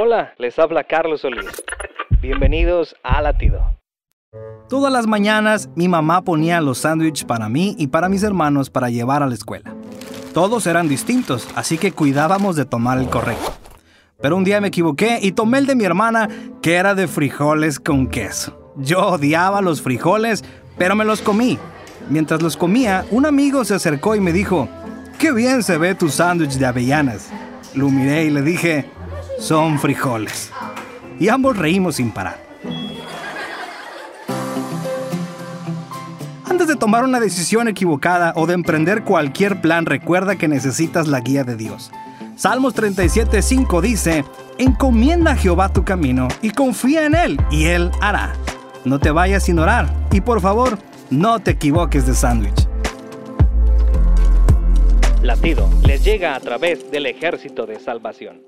Hola, les habla Carlos Solís. Bienvenidos a Latido. Todas las mañanas mi mamá ponía los sándwiches para mí y para mis hermanos para llevar a la escuela. Todos eran distintos, así que cuidábamos de tomar el correcto. Pero un día me equivoqué y tomé el de mi hermana, que era de frijoles con queso. Yo odiaba los frijoles, pero me los comí. Mientras los comía, un amigo se acercó y me dijo, ¡Qué bien se ve tu sándwich de avellanas! Lo miré y le dije, son frijoles. Y ambos reímos sin parar. Antes de tomar una decisión equivocada o de emprender cualquier plan, recuerda que necesitas la guía de Dios. Salmos 37:5 dice, Encomienda a Jehová tu camino y confía en Él, y Él hará. No te vayas sin orar, y por favor, no te equivoques de sándwich. Latido les llega a través del ejército de salvación.